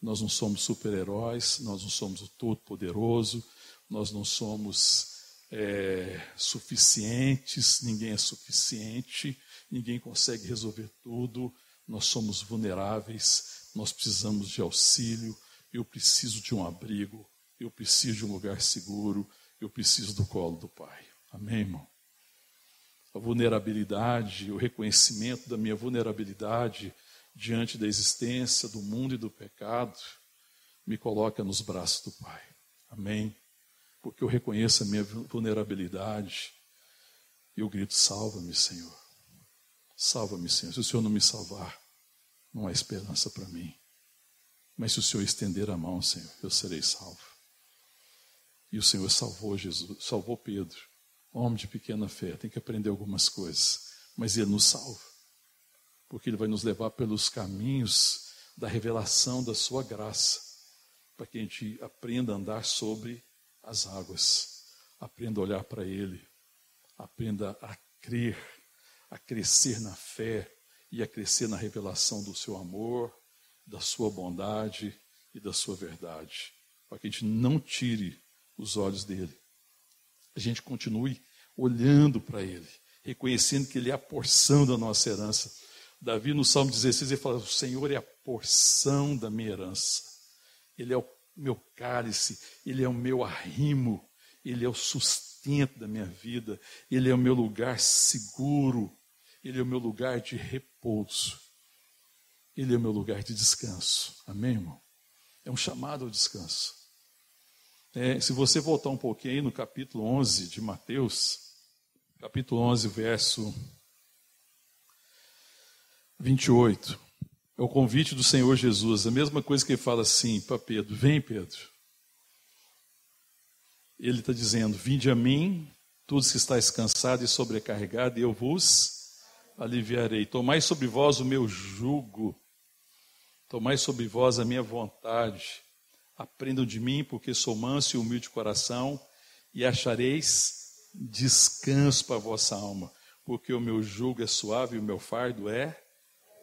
B: Nós não somos super-heróis, nós não somos o todo-poderoso, nós não somos é, suficientes, ninguém é suficiente, ninguém consegue resolver tudo, nós somos vulneráveis, nós precisamos de auxílio, eu preciso de um abrigo, eu preciso de um lugar seguro, eu preciso do colo do Pai. Amém, irmão? A vulnerabilidade, o reconhecimento da minha vulnerabilidade diante da existência do mundo e do pecado, me coloca nos braços do Pai. Amém? Porque eu reconheço a minha vulnerabilidade e eu grito: salva-me, Senhor. Salva-me, Senhor. Se o Senhor não me salvar, não há esperança para mim. Mas se o Senhor estender a mão, Senhor, eu serei salvo. E o Senhor salvou Jesus, salvou Pedro, homem de pequena fé. Tem que aprender algumas coisas, mas ele nos salva, porque ele vai nos levar pelos caminhos da revelação da sua graça, para que a gente aprenda a andar sobre as águas, aprenda a olhar para ele, aprenda a crer, a crescer na fé e a crescer na revelação do seu amor, da sua bondade e da sua verdade, para que a gente não tire os olhos dele. A gente continue olhando para ele, reconhecendo que ele é a porção da nossa herança. Davi, no Salmo 16, ele fala: O Senhor é a porção da minha herança, ele é o meu cálice, ele é o meu arrimo, ele é o sustento da minha vida, ele é o meu lugar seguro, ele é o meu lugar de repouso. Ele é o meu lugar de descanso. Amém, irmão? É um chamado ao descanso. É, se você voltar um pouquinho aí no capítulo 11 de Mateus, capítulo 11, verso 28, é o convite do Senhor Jesus, a mesma coisa que ele fala assim para Pedro: Vem, Pedro. Ele está dizendo: Vinde a mim, todos que estáis cansados e sobrecarregados, e eu vos aliviarei. Tomai sobre vós o meu jugo Tomai sobre vós a minha vontade. Aprendam de mim, porque sou manso e humilde de coração, e achareis descanso para a vossa alma, porque o meu jugo é suave e o meu fardo é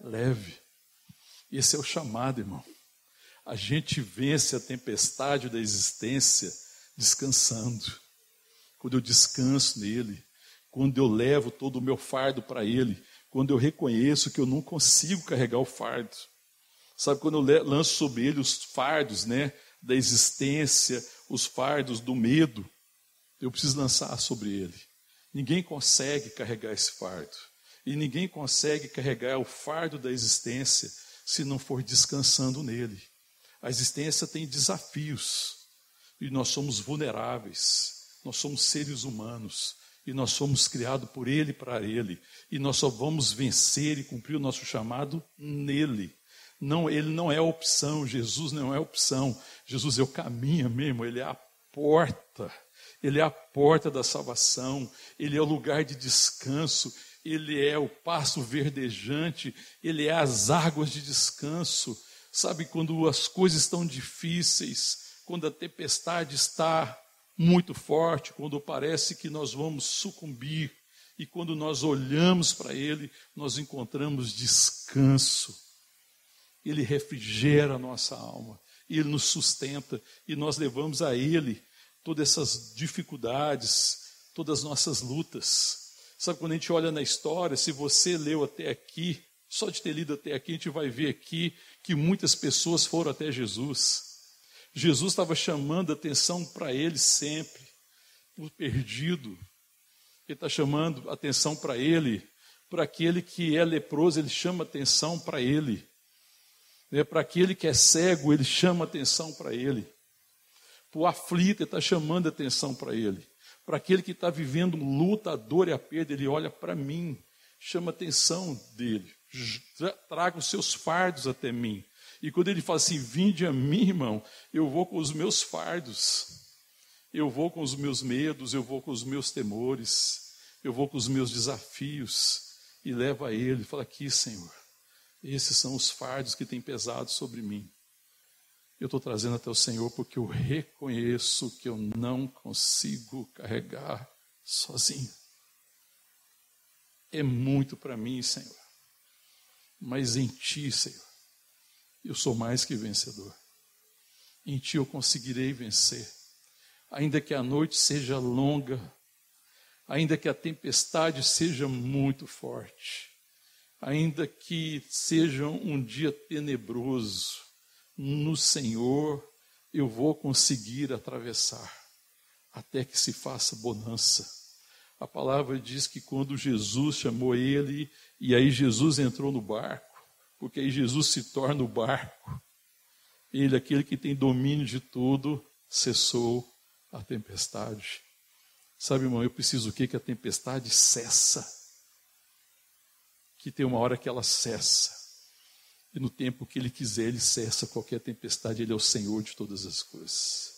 B: leve. Esse é o chamado, irmão. A gente vence a tempestade da existência descansando. Quando eu descanso nele, quando eu levo todo o meu fardo para ele, quando eu reconheço que eu não consigo carregar o fardo. Sabe, quando eu lanço sobre ele os fardos né, da existência, os fardos do medo, eu preciso lançar sobre ele. Ninguém consegue carregar esse fardo. E ninguém consegue carregar o fardo da existência se não for descansando nele. A existência tem desafios. E nós somos vulneráveis. Nós somos seres humanos. E nós somos criados por Ele para Ele. E nós só vamos vencer e cumprir o nosso chamado nele. Não, ele não é opção, Jesus não é opção. Jesus é o caminho mesmo, ele é a porta. Ele é a porta da salvação, ele é o lugar de descanso, ele é o passo verdejante, ele é as águas de descanso. Sabe, quando as coisas estão difíceis, quando a tempestade está muito forte, quando parece que nós vamos sucumbir, e quando nós olhamos para Ele, nós encontramos descanso. Ele refrigera a nossa alma, Ele nos sustenta e nós levamos a Ele todas essas dificuldades, todas as nossas lutas. Sabe, quando a gente olha na história, se você leu até aqui, só de ter lido até aqui, a gente vai ver aqui que muitas pessoas foram até Jesus. Jesus estava chamando atenção para ele sempre, o perdido. Ele está chamando atenção para ele, para aquele que é leproso, ele chama atenção para ele. É, para aquele que é cego, ele chama atenção para ele. Para o aflito, ele está chamando atenção para ele. Para aquele que está vivendo luta, a dor e a perda, ele olha para mim, chama atenção dele. Traga os seus fardos até mim. E quando ele fala assim, vinde a mim, irmão, eu vou com os meus fardos, eu vou com os meus medos, eu vou com os meus temores, eu vou com os meus desafios, e levo a ele, fala aqui, Senhor, esses são os fardos que têm pesado sobre mim. Eu estou trazendo até o Senhor porque eu reconheço que eu não consigo carregar sozinho. É muito para mim, Senhor. Mas em Ti, Senhor, eu sou mais que vencedor. Em ti eu conseguirei vencer. Ainda que a noite seja longa, ainda que a tempestade seja muito forte, ainda que seja um dia tenebroso, no Senhor eu vou conseguir atravessar, até que se faça bonança. A palavra diz que quando Jesus chamou ele, e aí Jesus entrou no barco, porque aí Jesus se torna o barco. Ele, aquele que tem domínio de tudo, cessou a tempestade. Sabe, irmão, eu preciso o quê? Que a tempestade cessa. Que tem uma hora que ela cessa. E no tempo que ele quiser, ele cessa qualquer tempestade. Ele é o Senhor de todas as coisas.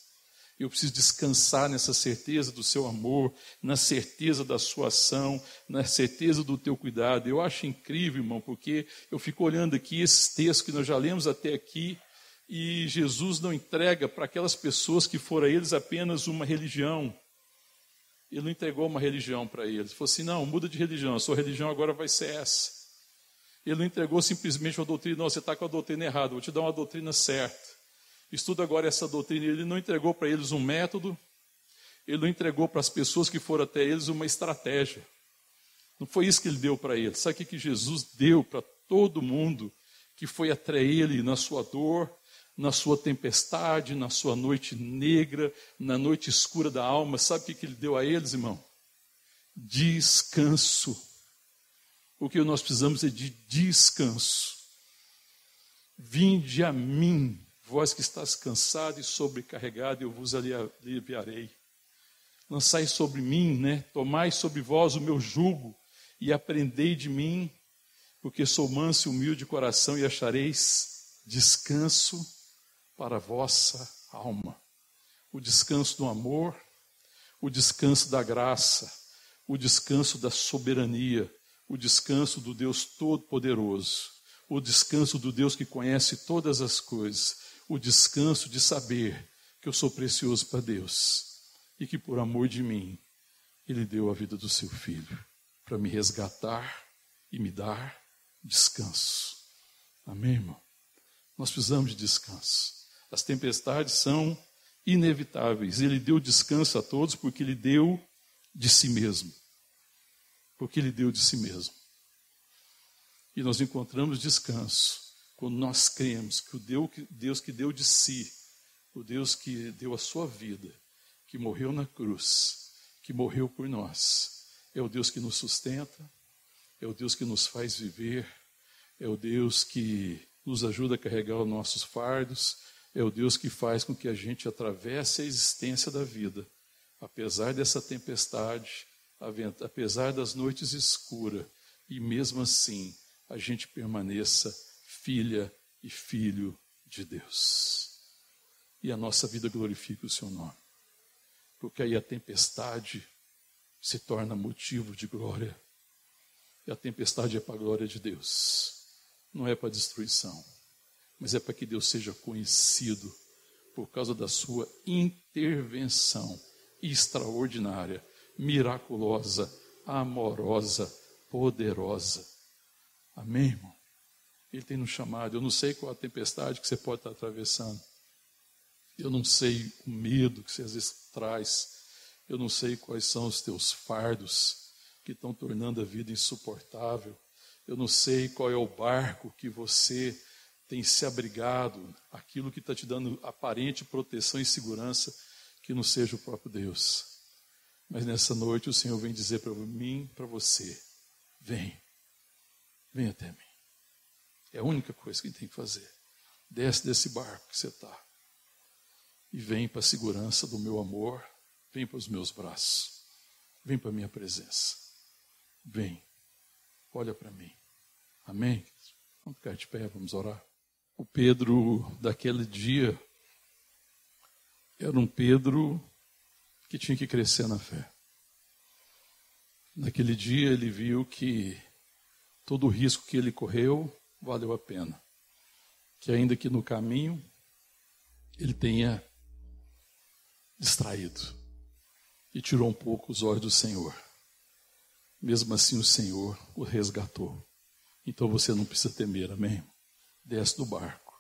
B: Eu preciso descansar nessa certeza do seu amor, na certeza da sua ação, na certeza do teu cuidado. Eu acho incrível, irmão, porque eu fico olhando aqui esses textos que nós já lemos até aqui, e Jesus não entrega para aquelas pessoas que foram a eles apenas uma religião. Ele não entregou uma religião para eles. Ele falou assim: não, muda de religião, a sua religião agora vai ser essa. Ele não entregou simplesmente uma doutrina, não, você está com a doutrina errada, vou te dar uma doutrina certa estuda agora essa doutrina. Ele não entregou para eles um método, ele não entregou para as pessoas que foram até eles uma estratégia. Não foi isso que ele deu para eles. Sabe o que Jesus deu para todo mundo que foi até ele na sua dor, na sua tempestade, na sua noite negra, na noite escura da alma? Sabe o que ele deu a eles, irmão? Descanso. O que nós precisamos é de descanso. Vinde a mim, Vós que estás cansado e sobrecarregado, eu vos aliviarei. Lançai sobre mim, né? Tomai sobre vós o meu jugo e aprendei de mim, porque sou manso e humilde de coração e achareis descanso para a vossa alma. O descanso do amor, o descanso da graça, o descanso da soberania, o descanso do Deus Todo-Poderoso, o descanso do Deus que conhece todas as coisas, o descanso de saber que eu sou precioso para Deus e que por amor de mim Ele deu a vida do seu filho para me resgatar e me dar descanso. Amém, irmão? Nós precisamos de descanso. As tempestades são inevitáveis. Ele deu descanso a todos porque Ele deu de si mesmo. Porque Ele deu de si mesmo. E nós encontramos descanso quando nós cremos que o Deus que deu de si, o Deus que deu a sua vida, que morreu na cruz, que morreu por nós, é o Deus que nos sustenta, é o Deus que nos faz viver, é o Deus que nos ajuda a carregar os nossos fardos, é o Deus que faz com que a gente atravesse a existência da vida, apesar dessa tempestade, apesar das noites escuras, e mesmo assim a gente permaneça filha e filho de Deus. E a nossa vida glorifica o seu nome. Porque aí a tempestade se torna motivo de glória. E a tempestade é para a glória de Deus. Não é para destruição, mas é para que Deus seja conhecido por causa da sua intervenção extraordinária, miraculosa, amorosa, poderosa. Amém, irmão? Ele tem nos chamado. Eu não sei qual a tempestade que você pode estar atravessando. Eu não sei o medo que você às vezes traz. Eu não sei quais são os teus fardos que estão tornando a vida insuportável. Eu não sei qual é o barco que você tem se abrigado, aquilo que está te dando aparente proteção e segurança, que não seja o próprio Deus. Mas nessa noite o Senhor vem dizer para mim, para você: vem, vem até mim. É a única coisa que tem que fazer. Desce desse barco que você está e vem para a segurança do meu amor, vem para os meus braços, vem para a minha presença. Vem, olha para mim. Amém? Vamos ficar de pé, vamos orar. O Pedro daquele dia era um Pedro que tinha que crescer na fé. Naquele dia ele viu que todo o risco que ele correu valeu a pena. Que ainda que no caminho ele tenha distraído e tirou um pouco os olhos do Senhor. Mesmo assim, o Senhor o resgatou. Então você não precisa temer, amém? Desce do barco.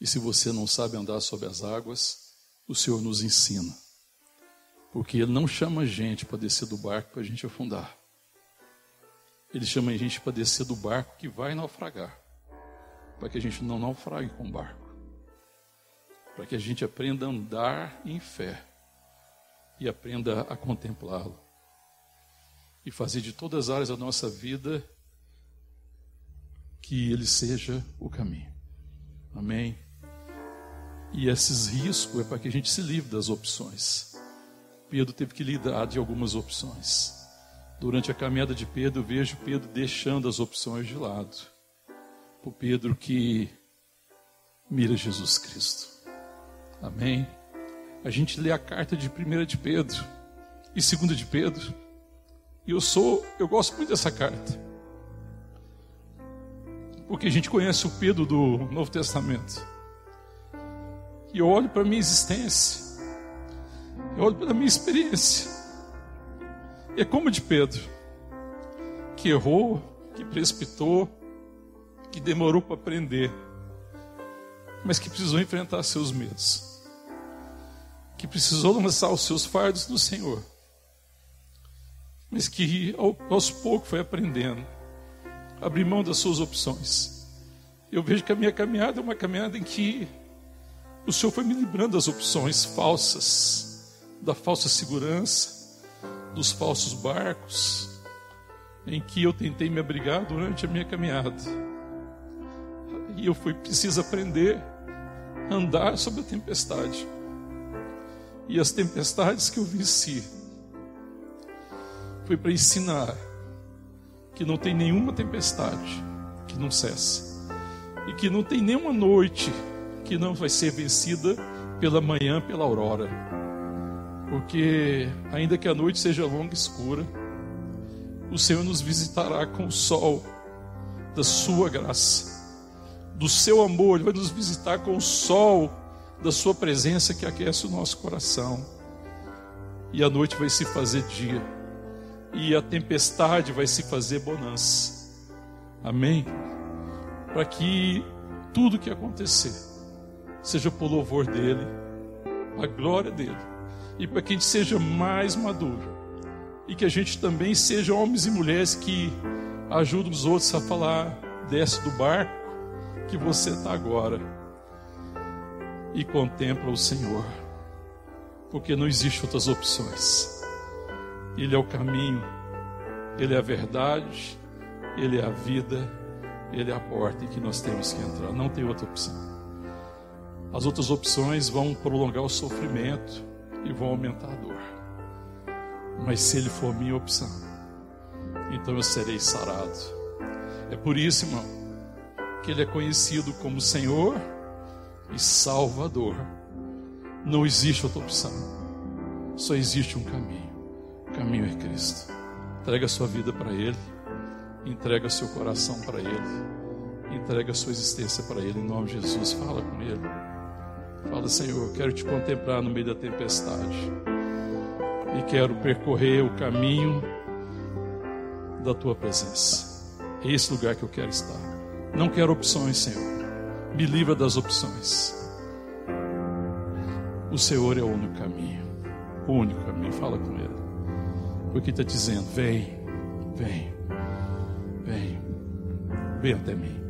B: E se você não sabe andar sobre as águas, o Senhor nos ensina. Porque Ele não chama a gente para descer do barco para a gente afundar. Ele chama a gente para descer do barco que vai naufragar. Para que a gente não naufrague com o barco. Para que a gente aprenda a andar em fé. E aprenda a contemplá-lo. E fazer de todas as áreas da nossa vida que ele seja o caminho. Amém? E esses riscos é para que a gente se livre das opções. Pedro teve que lidar de algumas opções. Durante a caminhada de Pedro, vejo Pedro deixando as opções de lado. O Pedro que mira Jesus Cristo. Amém? A gente lê a carta de 1 de Pedro e 2 de Pedro. E eu sou, eu gosto muito dessa carta porque a gente conhece o Pedro do Novo Testamento. E eu olho para a minha existência, eu olho para a minha experiência. É como de Pedro, que errou, que precipitou, que demorou para aprender, mas que precisou enfrentar seus medos, que precisou lançar os seus fardos no Senhor, mas que aos poucos foi aprendendo abrir mão das suas opções. Eu vejo que a minha caminhada é uma caminhada em que o Senhor foi me livrando das opções falsas, da falsa segurança, dos falsos barcos, em que eu tentei me abrigar durante a minha caminhada. E eu fui preciso aprender a andar sobre a tempestade. E as tempestades que eu venci foi para ensinar que não tem nenhuma tempestade que não cessa, e que não tem nenhuma noite que não vai ser vencida pela manhã, pela aurora. Porque, ainda que a noite seja longa e escura, o Senhor nos visitará com o sol da Sua graça, do Seu amor, Ele vai nos visitar com o sol da Sua presença que aquece o nosso coração, e a noite vai se fazer dia e a tempestade vai se fazer bonança. Amém? Para que tudo que acontecer seja por louvor dele, a glória dele, e para que a gente seja mais maduro e que a gente também seja homens e mulheres que ajudam os outros a falar: desce do barco que você está agora e contempla o Senhor, porque não existe outras opções. Ele é o caminho, Ele é a verdade, Ele é a vida, Ele é a porta em que nós temos que entrar. Não tem outra opção. As outras opções vão prolongar o sofrimento e vão aumentar a dor. Mas se Ele for minha opção, então eu serei sarado. É por isso, irmão, que Ele é conhecido como Senhor e Salvador. Não existe outra opção, só existe um caminho caminho é Cristo. Entrega a sua vida para Ele, entrega seu coração para Ele, entrega sua existência para Ele, em nome de Jesus. Fala com Ele. Fala, Senhor, quero te contemplar no meio da tempestade e quero percorrer o caminho da tua presença. É esse lugar que eu quero estar. Não quero opções, Senhor. Me livra das opções. O Senhor é o único caminho. O único caminho. Fala com Ele. Porque está dizendo: vem, vem, vem, vem até mim.